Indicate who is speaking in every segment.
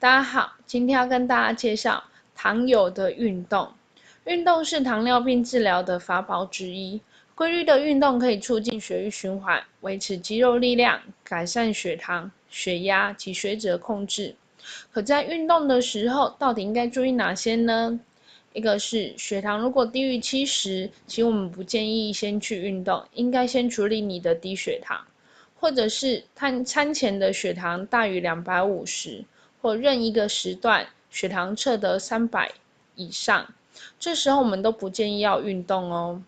Speaker 1: 大家好，今天要跟大家介绍糖友的运动。运动是糖尿病治疗的法宝之一。规律的运动可以促进血液循环，维持肌肉力量，改善血糖、血压及血脂控制。可在运动的时候，到底应该注意哪些呢？一个是血糖如果低于七十，其实我们不建议先去运动，应该先处理你的低血糖，或者是餐餐前的血糖大于两百五十，或任一个时段血糖测得三百以上，这时候我们都不建议要运动哦。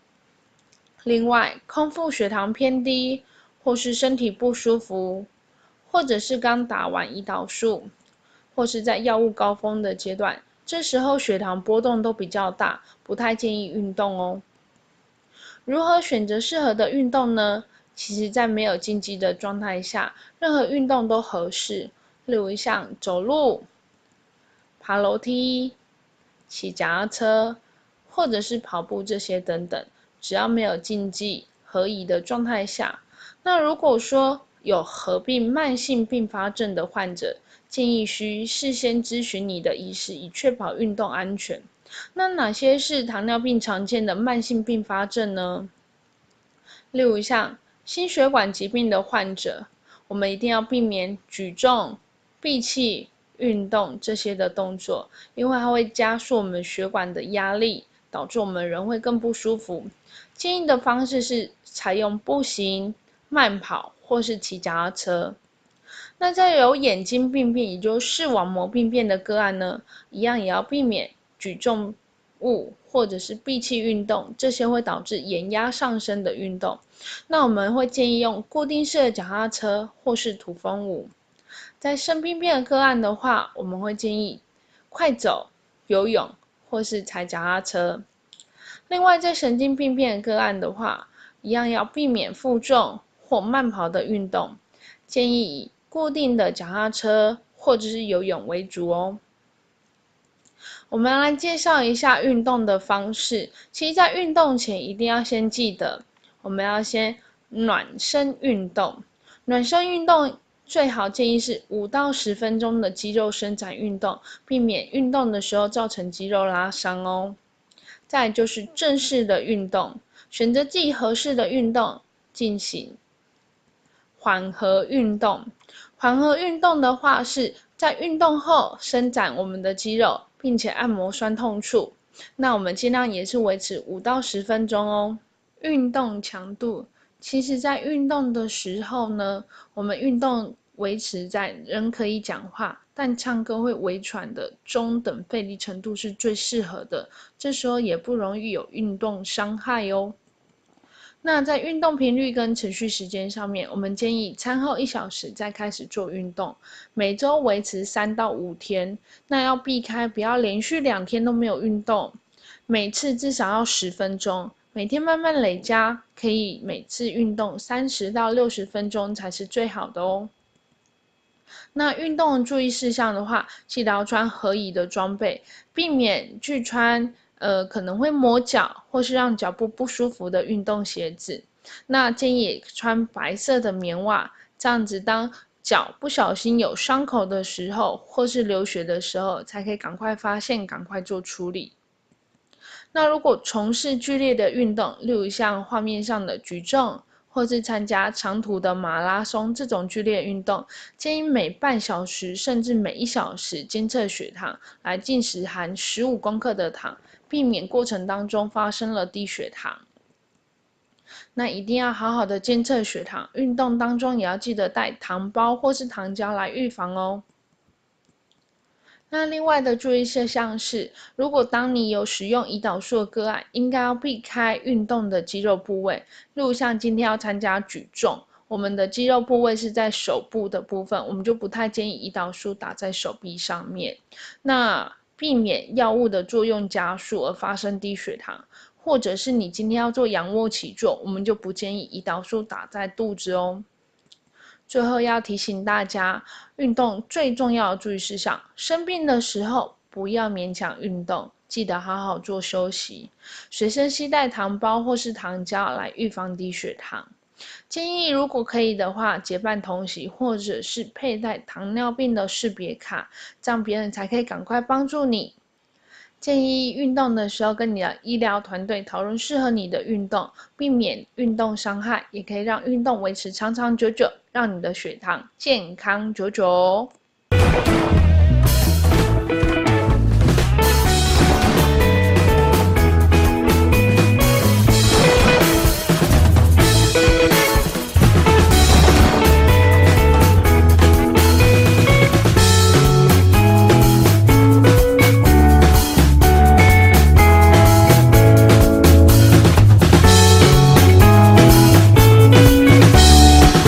Speaker 1: 另外，空腹血糖偏低，或是身体不舒服，或者是刚打完胰岛素，或是在药物高峰的阶段。这时候血糖波动都比较大，不太建议运动哦。如何选择适合的运动呢？其实，在没有禁忌的状态下，任何运动都合适。例如像走路、爬楼梯、骑脚踏车，或者是跑步这些等等，只要没有禁忌、合宜的状态下。那如果说有合并慢性并发症的患者，建议需事先咨询你的医师，以确保运动安全。那哪些是糖尿病常见的慢性并发症呢？例如像心血管疾病的患者，我们一定要避免举重、闭气运动这些的动作，因为它会加速我们血管的压力，导致我们人会更不舒服。建议的方式是采用步行、慢跑或是骑脚踏车。那在有眼睛病变，也就是视网膜病变的个案呢，一样也要避免举重物或者是闭气运动，这些会导致眼压上升的运动。那我们会建议用固定式的脚踏车或是土风舞。在肾病变的个案的话，我们会建议快走、游泳或是踩脚踏车。另外，在神经病变的个案的话，一样要避免负重或慢跑的运动，建议以。固定的脚踏车或者是游泳为主哦。我们来介绍一下运动的方式。其实，在运动前一定要先记得，我们要先暖身运动。暖身运动最好建议是五到十分钟的肌肉伸展运动，避免运动的时候造成肌肉拉伤哦。再就是正式的运动，选择自己合适的运动进行。缓和运动，缓和运动的话是在运动后伸展我们的肌肉，并且按摩酸痛处。那我们尽量也是维持五到十分钟哦。运动强度，其实在运动的时候呢，我们运动维持在人可以讲话，但唱歌会微喘的中等费力程度是最适合的。这时候也不容易有运动伤害哦。那在运动频率跟持续时间上面，我们建议餐后一小时再开始做运动，每周维持三到五天。那要避开不要连续两天都没有运动，每次至少要十分钟，每天慢慢累加，可以每次运动三十到六十分钟才是最好的哦。那运动注意事项的话，记得要穿合宜的装备，避免去穿。呃，可能会磨脚或是让脚部不舒服的运动鞋子，那建议穿白色的棉袜，这样子当脚不小心有伤口的时候，或是流血的时候，才可以赶快发现，赶快做处理。那如果从事剧烈的运动，例如像画面上的举重，或是参加长途的马拉松这种剧烈运动，建议每半小时甚至每一小时监测血糖，来进食含十五公克的糖。避免过程当中发生了低血糖，那一定要好好的监测血糖。运动当中也要记得带糖包或是糖胶来预防哦。那另外的注意事项是，如果当你有使用胰岛素的个案，应该要避开运动的肌肉部位，例如像今天要参加举重，我们的肌肉部位是在手部的部分，我们就不太建议胰岛素打在手臂上面。那避免药物的作用加速而发生低血糖，或者是你今天要做仰卧起坐，我们就不建议胰岛素打在肚子哦。最后要提醒大家，运动最重要的注意事项：生病的时候不要勉强运动，记得好好做休息。随身携带糖包或是糖胶来预防低血糖。建议如果可以的话，结伴同行，或者是佩戴糖尿病的识别卡，这样别人才可以赶快帮助你。建议运动的时候跟你的医疗团队讨论适合你的运动，避免运动伤害，也可以让运动维持长长久久，让你的血糖健康久久。